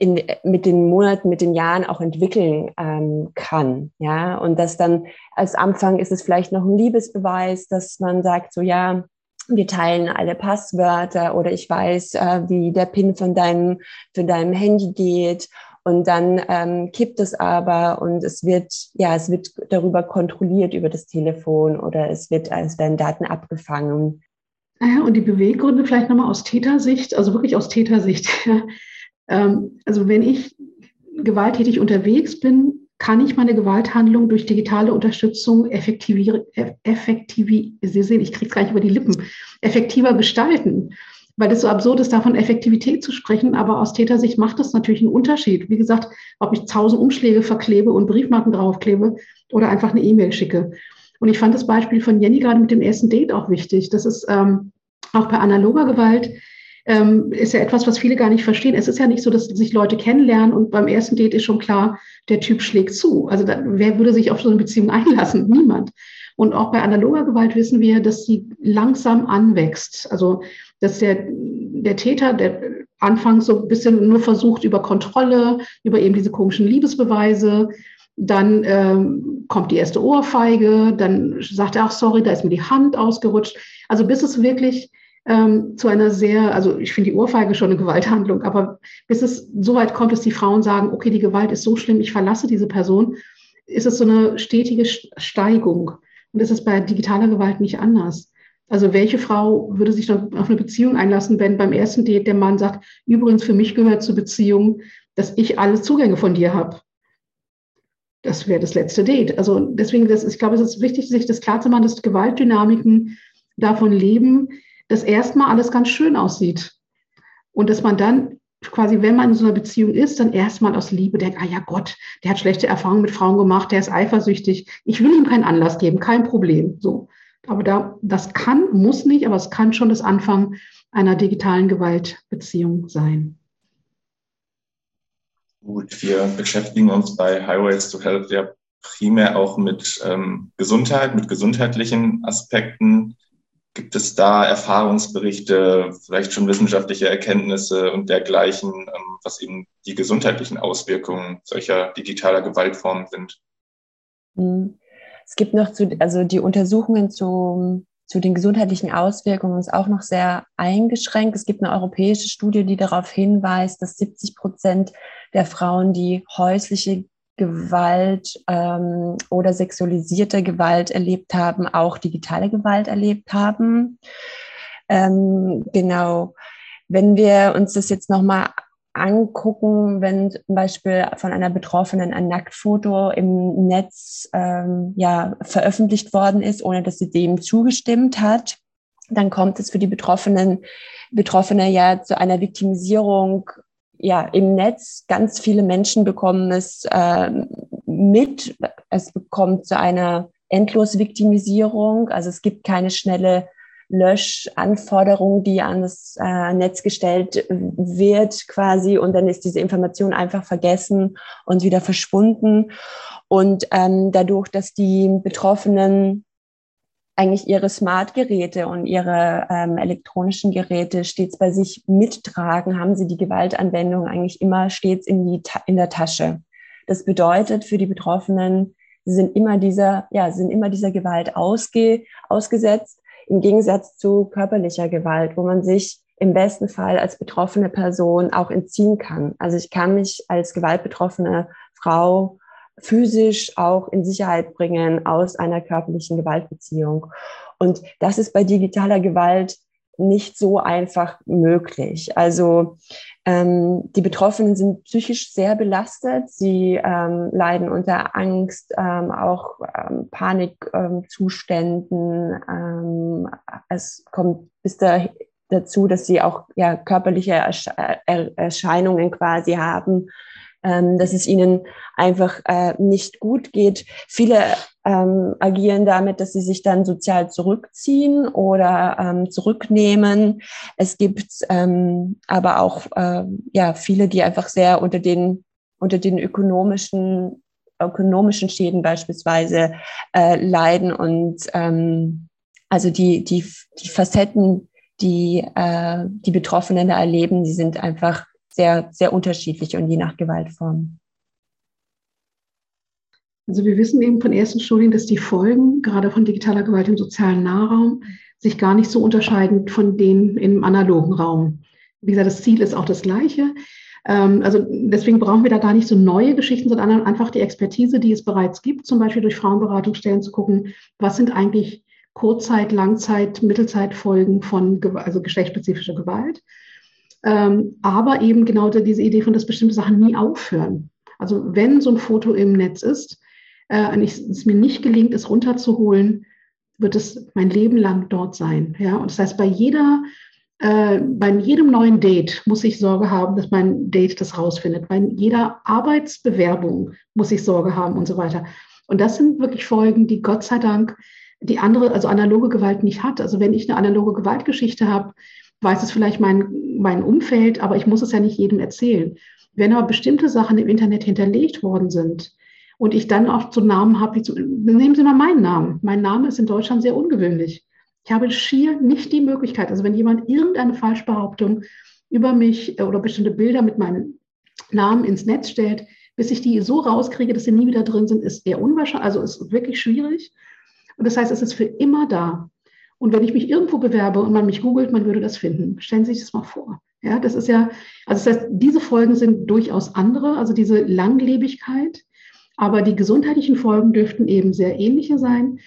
in, mit den Monaten, mit den Jahren auch entwickeln ähm, kann. Ja, und dass dann als Anfang ist es vielleicht noch ein Liebesbeweis, dass man sagt, so ja, wir teilen alle Passwörter oder ich weiß, äh, wie der PIN von deinem, von deinem Handy geht und dann ähm, kippt es aber und es wird, ja, es wird darüber kontrolliert über das Telefon oder es wird, es werden Daten abgefangen. Naja, und die Beweggründe vielleicht nochmal aus Tätersicht, also wirklich aus Tätersicht. ähm, also wenn ich gewalttätig unterwegs bin, kann ich meine Gewalthandlung durch digitale Unterstützung effektivieren, effektivi, Sie sehen, ich kriege es gar nicht über die Lippen, effektiver gestalten weil es so absurd ist, davon Effektivität zu sprechen. Aber aus Tätersicht macht das natürlich einen Unterschied. Wie gesagt, ob ich tausend Umschläge verklebe und Briefmarken draufklebe oder einfach eine E-Mail schicke. Und ich fand das Beispiel von Jenny gerade mit dem ersten Date auch wichtig. Das ist ähm, auch bei analoger Gewalt ähm, ist ja etwas, was viele gar nicht verstehen. Es ist ja nicht so, dass sich Leute kennenlernen und beim ersten Date ist schon klar, der Typ schlägt zu. Also da, wer würde sich auf so eine Beziehung einlassen? Niemand. Und auch bei analoger Gewalt wissen wir, dass sie langsam anwächst. Also dass der, der Täter, der anfangs so ein bisschen nur versucht über Kontrolle, über eben diese komischen Liebesbeweise, dann ähm, kommt die erste Ohrfeige, dann sagt er, ach sorry, da ist mir die Hand ausgerutscht. Also bis es wirklich ähm, zu einer sehr, also ich finde die Ohrfeige schon eine Gewalthandlung, aber bis es so weit kommt, dass die Frauen sagen, okay, die Gewalt ist so schlimm, ich verlasse diese Person, ist es so eine stetige Steigung. Und ist bei digitaler Gewalt nicht anders. Also welche Frau würde sich dann auf eine Beziehung einlassen, wenn beim ersten Date der Mann sagt, übrigens für mich gehört zur Beziehung, dass ich alle Zugänge von dir habe. Das wäre das letzte Date. Also deswegen, das, ich glaube, es ist wichtig, sich das klarzumachen, dass Gewaltdynamiken davon leben, dass erstmal alles ganz schön aussieht. Und dass man dann quasi, wenn man in so einer Beziehung ist, dann erstmal aus Liebe denkt, ah ja Gott, der hat schlechte Erfahrungen mit Frauen gemacht, der ist eifersüchtig. Ich will ihm keinen Anlass geben, kein Problem. So. Aber da, das kann, muss nicht, aber es kann schon das Anfang einer digitalen Gewaltbeziehung sein. Gut, wir beschäftigen uns bei Highways to Health ja primär auch mit ähm, Gesundheit, mit gesundheitlichen Aspekten. Gibt es da Erfahrungsberichte, vielleicht schon wissenschaftliche Erkenntnisse und dergleichen, ähm, was eben die gesundheitlichen Auswirkungen solcher digitaler Gewaltformen sind? Mhm. Es gibt noch zu, also die Untersuchungen zu, zu den gesundheitlichen Auswirkungen ist auch noch sehr eingeschränkt. Es gibt eine europäische Studie, die darauf hinweist, dass 70 Prozent der Frauen, die häusliche Gewalt ähm, oder sexualisierte Gewalt erlebt haben, auch digitale Gewalt erlebt haben. Ähm, genau. Wenn wir uns das jetzt nochmal angucken, wenn zum Beispiel von einer Betroffenen ein Nacktfoto im Netz ähm, ja, veröffentlicht worden ist, ohne dass sie dem zugestimmt hat, dann kommt es für die Betroffenen, Betroffene ja zu einer Viktimisierung ja, im Netz. Ganz viele Menschen bekommen es äh, mit. Es bekommt zu einer Endlosviktimisierung. Also es gibt keine schnelle Löschanforderung, die an das äh, Netz gestellt wird quasi und dann ist diese Information einfach vergessen und wieder verschwunden. Und ähm, dadurch, dass die Betroffenen eigentlich ihre Smart-Geräte und ihre ähm, elektronischen Geräte stets bei sich mittragen, haben sie die Gewaltanwendung eigentlich immer stets in, die, in der Tasche. Das bedeutet für die Betroffenen, sie sind immer dieser, ja, sind immer dieser Gewalt ausge, ausgesetzt, im Gegensatz zu körperlicher Gewalt, wo man sich im besten Fall als betroffene Person auch entziehen kann. Also ich kann mich als gewaltbetroffene Frau physisch auch in Sicherheit bringen aus einer körperlichen Gewaltbeziehung. Und das ist bei digitaler Gewalt nicht so einfach möglich. Also ähm, die Betroffenen sind psychisch sehr belastet. Sie ähm, leiden unter Angst, ähm, auch ähm, Panikzuständen. Ähm, es kommt bis da, dazu, dass sie auch ja, körperliche Erscheinungen quasi haben ähm, dass es ihnen einfach äh, nicht gut geht. Viele ähm, agieren damit, dass sie sich dann sozial zurückziehen oder ähm, zurücknehmen. Es gibt ähm, aber auch äh, ja viele, die einfach sehr unter den unter den ökonomischen ökonomischen Schäden beispielsweise äh, leiden und ähm, also die die die Facetten, die äh, die Betroffenen da erleben, die sind einfach sehr, sehr unterschiedlich und je nach Gewaltform. Also wir wissen eben von ersten Studien, dass die Folgen gerade von digitaler Gewalt im sozialen Nahraum sich gar nicht so unterscheiden von denen im analogen Raum. Wie gesagt, das Ziel ist auch das gleiche. Ähm, also deswegen brauchen wir da gar nicht so neue Geschichten, sondern einfach die Expertise, die es bereits gibt, zum Beispiel durch Frauenberatungsstellen zu gucken, was sind eigentlich Kurzzeit-, Langzeit-, Mittelzeitfolgen von also geschlechtsspezifischer Gewalt ähm, aber eben genau diese Idee von, dass bestimmte Sachen nie aufhören. Also wenn so ein Foto im Netz ist äh, und ich, es mir nicht gelingt, es runterzuholen, wird es mein Leben lang dort sein. Ja? Und das heißt, bei jeder äh, bei jedem neuen Date muss ich Sorge haben, dass mein Date das rausfindet. Bei jeder Arbeitsbewerbung muss ich Sorge haben und so weiter. Und das sind wirklich Folgen, die Gott sei Dank die andere, also analoge Gewalt nicht hat. Also wenn ich eine analoge Gewaltgeschichte habe, weiß es vielleicht mein, mein Umfeld, aber ich muss es ja nicht jedem erzählen. Wenn aber bestimmte Sachen im Internet hinterlegt worden sind und ich dann auch so Namen habe, wie zu, nehmen Sie mal meinen Namen. Mein Name ist in Deutschland sehr ungewöhnlich. Ich habe schier nicht die Möglichkeit, also wenn jemand irgendeine Falschbehauptung über mich oder bestimmte Bilder mit meinem Namen ins Netz stellt, bis ich die so rauskriege, dass sie nie wieder drin sind, ist eher unwahrscheinlich, also ist wirklich schwierig. Und das heißt, es ist für immer da. Und wenn ich mich irgendwo bewerbe und man mich googelt, man würde das finden. Stellen Sie sich das mal vor. Ja, das ist ja, also das heißt, diese Folgen sind durchaus andere, also diese Langlebigkeit, aber die gesundheitlichen Folgen dürften eben sehr ähnliche sein.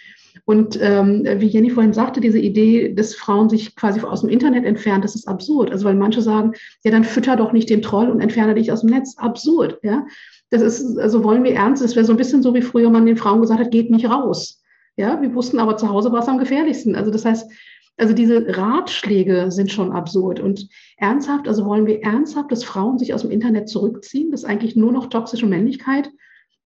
Und ähm, wie Jenny vorhin sagte, diese Idee, dass Frauen sich quasi aus dem Internet entfernen, das ist absurd. Also weil manche sagen, ja, dann fütter doch nicht den Troll und entferne dich aus dem Netz. Absurd, ja. Das ist, also wollen wir ernst, das wäre so ein bisschen so, wie früher man den Frauen gesagt hat, geht nicht raus. Ja, wir wussten aber zu Hause war es am gefährlichsten. Also das heißt, also diese Ratschläge sind schon absurd und ernsthaft, also wollen wir ernsthaft, dass Frauen sich aus dem Internet zurückziehen, dass eigentlich nur noch toxische Männlichkeit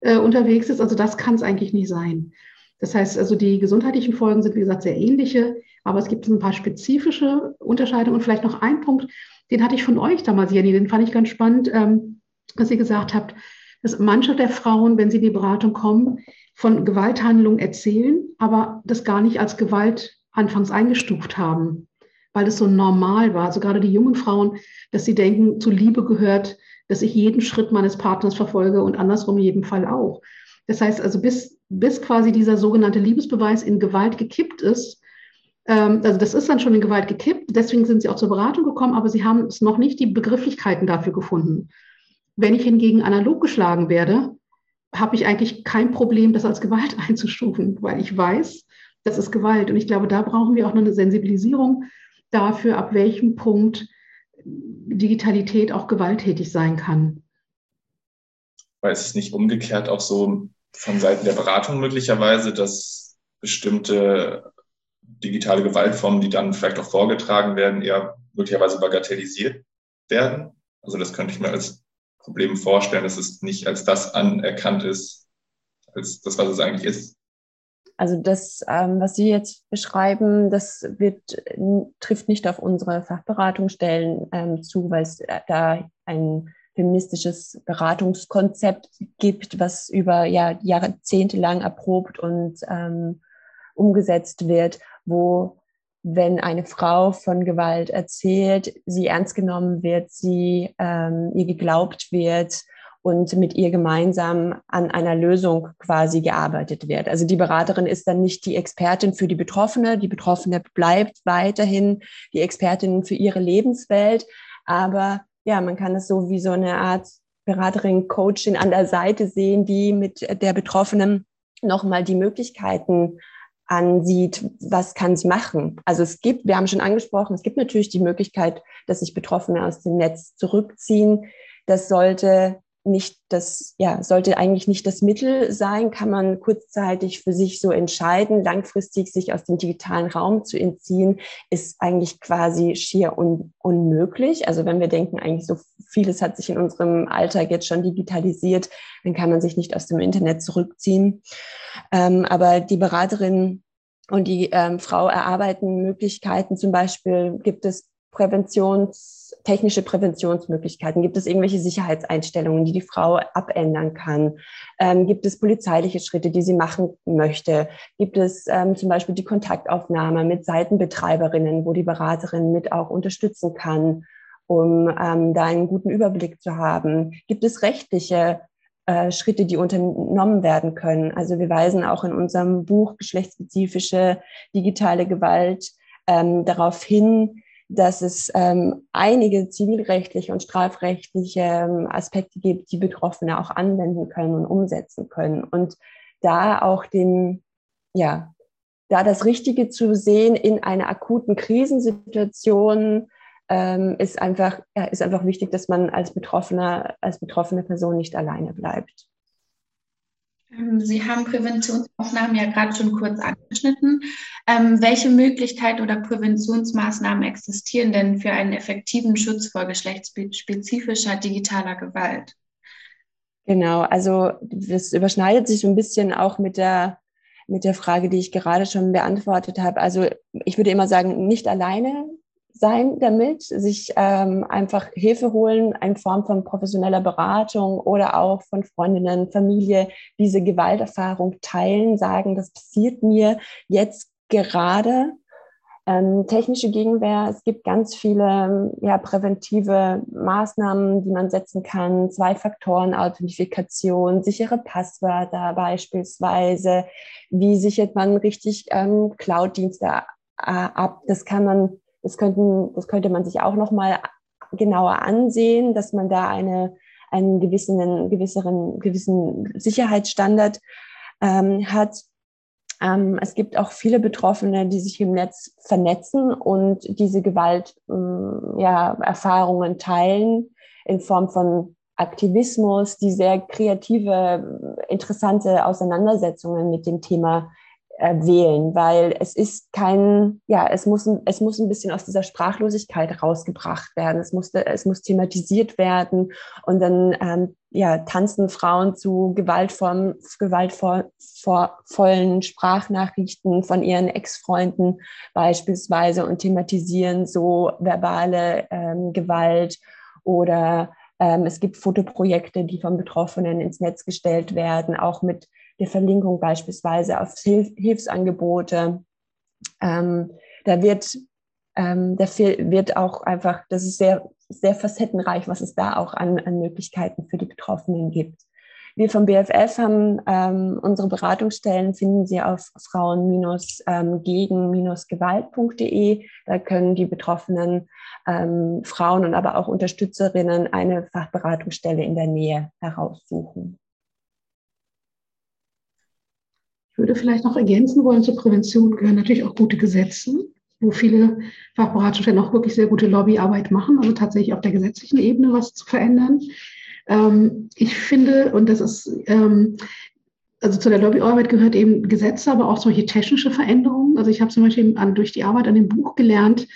äh, unterwegs ist. Also das kann es eigentlich nicht sein. Das heißt, also die gesundheitlichen Folgen sind, wie gesagt, sehr ähnliche, aber es gibt ein paar spezifische Unterscheidungen und vielleicht noch ein Punkt, den hatte ich von euch damals, Jenny, den fand ich ganz spannend, ähm, dass ihr gesagt habt, dass manche der Frauen, wenn sie in die Beratung kommen, von Gewalthandlungen erzählen, aber das gar nicht als Gewalt anfangs eingestuft haben, weil es so normal war. Also gerade die jungen Frauen, dass sie denken, zu Liebe gehört, dass ich jeden Schritt meines Partners verfolge und andersrum in jedem Fall auch. Das heißt also, bis, bis quasi dieser sogenannte Liebesbeweis in Gewalt gekippt ist, ähm, also das ist dann schon in Gewalt gekippt, deswegen sind sie auch zur Beratung gekommen, aber sie haben es noch nicht die Begrifflichkeiten dafür gefunden. Wenn ich hingegen analog geschlagen werde, habe ich eigentlich kein Problem, das als Gewalt einzustufen, weil ich weiß, das ist Gewalt. Und ich glaube, da brauchen wir auch noch eine Sensibilisierung dafür, ab welchem Punkt Digitalität auch gewalttätig sein kann. Weil es ist nicht umgekehrt auch so von Seiten der Beratung möglicherweise, dass bestimmte digitale Gewaltformen, die dann vielleicht auch vorgetragen werden, eher möglicherweise bagatellisiert werden. Also das könnte ich mir als Problem vorstellen, dass es nicht als das anerkannt ist, als das, was es eigentlich ist. Also das, ähm, was Sie jetzt beschreiben, das wird, trifft nicht auf unsere Fachberatungsstellen ähm, zu, weil es da ein feministisches Beratungskonzept gibt, was über ja, Jahrzehnte lang erprobt und ähm, umgesetzt wird, wo wenn eine Frau von Gewalt erzählt, sie ernst genommen wird, sie ähm, ihr geglaubt wird und mit ihr gemeinsam an einer Lösung quasi gearbeitet wird. Also die Beraterin ist dann nicht die Expertin für die Betroffene, die Betroffene bleibt weiterhin die Expertin für ihre Lebenswelt, aber ja, man kann es so wie so eine Art Beraterin, Coachin an der Seite sehen, die mit der Betroffenen nochmal die Möglichkeiten ansieht, was kann sie machen. Also es gibt, wir haben schon angesprochen, es gibt natürlich die Möglichkeit, dass sich Betroffene aus dem Netz zurückziehen. Das sollte nicht das, ja, sollte eigentlich nicht das Mittel sein, kann man kurzzeitig für sich so entscheiden. Langfristig sich aus dem digitalen Raum zu entziehen, ist eigentlich quasi schier un unmöglich. Also wenn wir denken, eigentlich so vieles hat sich in unserem Alltag jetzt schon digitalisiert, dann kann man sich nicht aus dem Internet zurückziehen. Ähm, aber die Beraterin und die ähm, Frau erarbeiten Möglichkeiten. Zum Beispiel gibt es Präventions, Präventionsmöglichkeiten? Gibt es irgendwelche Sicherheitseinstellungen, die die Frau abändern kann? Ähm, gibt es polizeiliche Schritte, die sie machen möchte? Gibt es ähm, zum Beispiel die Kontaktaufnahme mit Seitenbetreiberinnen, wo die Beraterin mit auch unterstützen kann, um ähm, da einen guten Überblick zu haben? Gibt es rechtliche äh, Schritte, die unternommen werden können? Also wir weisen auch in unserem Buch geschlechtsspezifische digitale Gewalt ähm, darauf hin, dass es ähm, einige zivilrechtliche und strafrechtliche ähm, Aspekte gibt, die Betroffene auch anwenden können und umsetzen können. Und da auch den, ja, da das Richtige zu sehen in einer akuten Krisensituation ähm, ist einfach, ist einfach wichtig, dass man als Betroffener, als betroffene Person nicht alleine bleibt. Ähm, Sie haben Präventionsaufnahmen ja gerade schon kurz angeschnitten. Ähm, welche Möglichkeiten oder Präventionsmaßnahmen existieren denn für einen effektiven Schutz vor geschlechtsspezifischer digitaler Gewalt? Genau, also das überschneidet sich so ein bisschen auch mit der, mit der Frage, die ich gerade schon beantwortet habe. Also ich würde immer sagen, nicht alleine sein damit, sich ähm, einfach Hilfe holen in Form von professioneller Beratung oder auch von Freundinnen, Familie, diese Gewalterfahrung teilen, sagen, das passiert mir jetzt gerade. Ähm, technische Gegenwehr, es gibt ganz viele ja, präventive Maßnahmen, die man setzen kann. Zwei-Faktoren-Authentifikation, sichere Passwörter beispielsweise. Wie sichert man richtig ähm, Cloud-Dienste äh, ab? Das kann man das, könnten, das könnte man sich auch noch mal genauer ansehen, dass man da eine, einen gewissen, gewisseren, gewissen Sicherheitsstandard ähm, hat. Ähm, es gibt auch viele Betroffene, die sich im Netz vernetzen und diese Gewalterfahrungen ähm, ja, teilen in Form von Aktivismus, die sehr kreative, interessante Auseinandersetzungen mit dem Thema wählen, weil es ist kein, ja, es muss, es muss ein bisschen aus dieser Sprachlosigkeit rausgebracht werden. Es muss, es muss thematisiert werden und dann, ähm, ja, tanzen Frauen zu gewaltvollen, gewaltvollen Sprachnachrichten von ihren Ex-Freunden beispielsweise und thematisieren so verbale ähm, Gewalt oder ähm, es gibt Fotoprojekte, die von Betroffenen ins Netz gestellt werden, auch mit der Verlinkung beispielsweise auf Hilf Hilfsangebote. Ähm, da wird, ähm, da wird auch einfach, das ist sehr, sehr facettenreich, was es da auch an, an Möglichkeiten für die Betroffenen gibt. Wir vom BFF haben ähm, unsere Beratungsstellen, finden Sie auf frauen-gegen-gewalt.de. Da können die betroffenen ähm, Frauen und aber auch Unterstützerinnen eine Fachberatungsstelle in der Nähe heraussuchen. Ich würde vielleicht noch ergänzen wollen, zur Prävention gehören natürlich auch gute Gesetze, wo viele Fachberatungsstellen auch wirklich sehr gute Lobbyarbeit machen, also tatsächlich auf der gesetzlichen Ebene was zu verändern. Ähm, ich finde, und das ist, ähm, also zu der Lobbyarbeit gehört eben Gesetze, aber auch solche technische Veränderungen. Also ich habe zum Beispiel durch die Arbeit an dem Buch gelernt,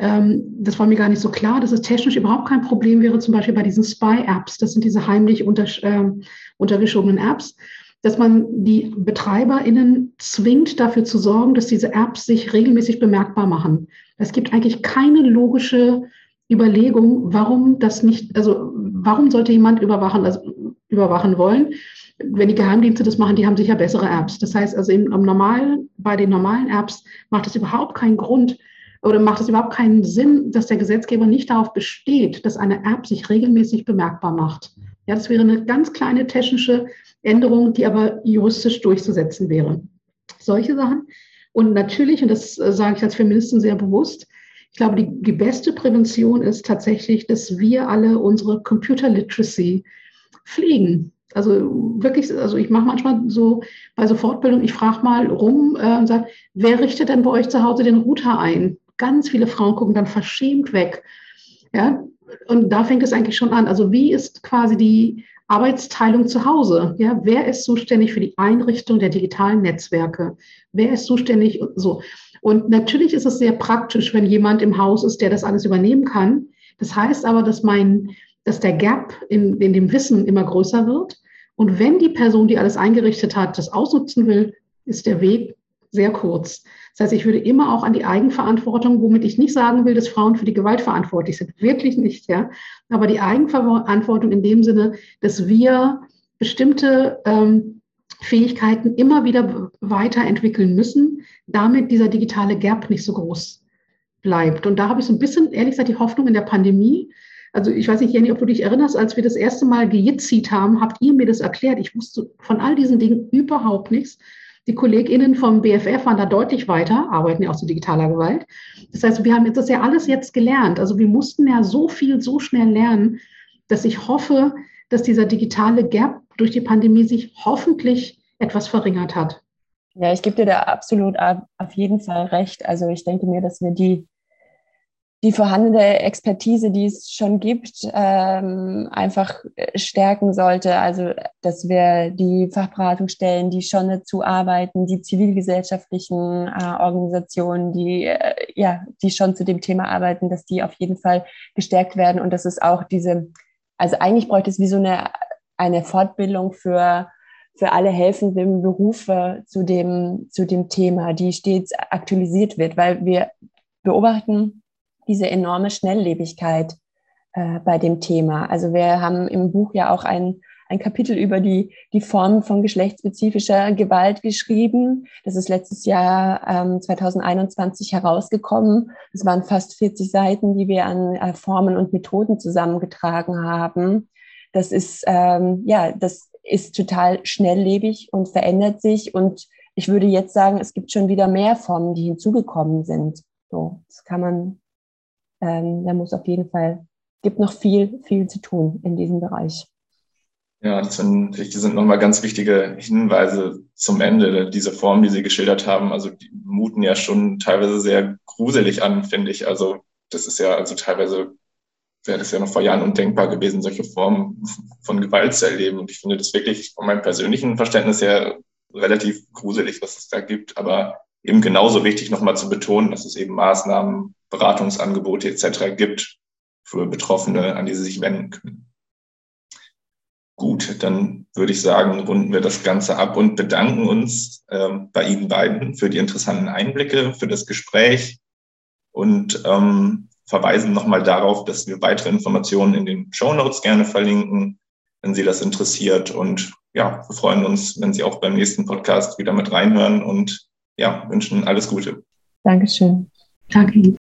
ähm, das war mir gar nicht so klar, dass es technisch überhaupt kein Problem wäre, zum Beispiel bei diesen Spy-Apps. Das sind diese heimlich unter, äh, untergeschobenen Apps dass man die BetreiberInnen zwingt, dafür zu sorgen, dass diese Apps sich regelmäßig bemerkbar machen. Es gibt eigentlich keine logische Überlegung, warum das nicht, also warum sollte jemand überwachen, also überwachen wollen? Wenn die Geheimdienste das machen, die haben sicher bessere Apps. Das heißt also im, im normalen, bei den normalen Apps macht es überhaupt keinen Grund oder macht es überhaupt keinen Sinn, dass der Gesetzgeber nicht darauf besteht, dass eine App sich regelmäßig bemerkbar macht. Ja, das wäre eine ganz kleine technische Änderung, die aber juristisch durchzusetzen wäre. Solche Sachen. Und natürlich, und das äh, sage ich als Feministin sehr bewusst, ich glaube, die, die beste Prävention ist tatsächlich, dass wir alle unsere Computer Literacy pflegen. Also wirklich, also ich mache manchmal so bei so Fortbildung, ich frage mal rum äh, und sage, wer richtet denn bei euch zu Hause den Router ein? Ganz viele Frauen gucken dann verschämt weg. Ja, und da fängt es eigentlich schon an. Also wie ist quasi die Arbeitsteilung zu Hause? Ja, wer ist zuständig für die Einrichtung der digitalen Netzwerke? Wer ist zuständig? So. Und natürlich ist es sehr praktisch, wenn jemand im Haus ist, der das alles übernehmen kann. Das heißt aber, dass mein, dass der Gap in, in dem Wissen immer größer wird. Und wenn die Person, die alles eingerichtet hat, das ausnutzen will, ist der Weg sehr kurz. Das heißt, ich würde immer auch an die Eigenverantwortung, womit ich nicht sagen will, dass Frauen für die Gewalt verantwortlich sind. Wirklich nicht, ja. Aber die Eigenverantwortung in dem Sinne, dass wir bestimmte ähm, Fähigkeiten immer wieder weiterentwickeln müssen, damit dieser digitale Gap nicht so groß bleibt. Und da habe ich so ein bisschen, ehrlich gesagt, die Hoffnung in der Pandemie. Also ich weiß nicht, Jenny, ob du dich erinnerst, als wir das erste Mal gejitzit haben, habt ihr mir das erklärt. Ich wusste von all diesen Dingen überhaupt nichts. Die KollegInnen vom BFF waren da deutlich weiter, arbeiten ja auch zu digitaler Gewalt. Das heißt, wir haben jetzt das ja alles jetzt gelernt. Also wir mussten ja so viel, so schnell lernen, dass ich hoffe, dass dieser digitale Gap durch die Pandemie sich hoffentlich etwas verringert hat. Ja, ich gebe dir da absolut auf jeden Fall recht. Also ich denke mir, dass wir die die vorhandene Expertise, die es schon gibt, ähm, einfach stärken sollte. Also, dass wir die Fachberatungsstellen, die schon dazu arbeiten, die zivilgesellschaftlichen äh, Organisationen, die, äh, ja, die schon zu dem Thema arbeiten, dass die auf jeden Fall gestärkt werden und dass es auch diese, also eigentlich bräuchte es wie so eine, eine Fortbildung für, für alle helfenden Berufe zu dem, zu dem Thema, die stets aktualisiert wird, weil wir beobachten, diese enorme Schnelllebigkeit äh, bei dem Thema. Also wir haben im Buch ja auch ein, ein Kapitel über die, die Formen von geschlechtsspezifischer Gewalt geschrieben. Das ist letztes Jahr ähm, 2021 herausgekommen. Es waren fast 40 Seiten, die wir an äh, Formen und Methoden zusammengetragen haben. Das ist, ähm, ja, das ist total schnelllebig und verändert sich. Und ich würde jetzt sagen, es gibt schon wieder mehr Formen, die hinzugekommen sind. So, das kann man ähm, da muss auf jeden Fall, gibt noch viel, viel zu tun in diesem Bereich. Ja, das sind, das sind nochmal ganz wichtige Hinweise zum Ende. Diese Formen, die Sie geschildert haben, also die muten ja schon teilweise sehr gruselig an, finde ich. Also das ist ja, also teilweise wäre das ja noch vor Jahren undenkbar gewesen, solche Formen von Gewalt zu erleben. Und ich finde das wirklich von meinem persönlichen Verständnis her relativ gruselig, was es da gibt. Aber eben genauso wichtig nochmal zu betonen, dass es eben Maßnahmen, Beratungsangebote etc. gibt für Betroffene, an die sie sich wenden können. Gut, dann würde ich sagen, runden wir das Ganze ab und bedanken uns äh, bei Ihnen beiden für die interessanten Einblicke, für das Gespräch und ähm, verweisen nochmal darauf, dass wir weitere Informationen in den Show Notes gerne verlinken, wenn Sie das interessiert. Und ja, wir freuen uns, wenn Sie auch beim nächsten Podcast wieder mit reinhören und ja, wünschen alles Gute. Dankeschön. Danke Ihnen.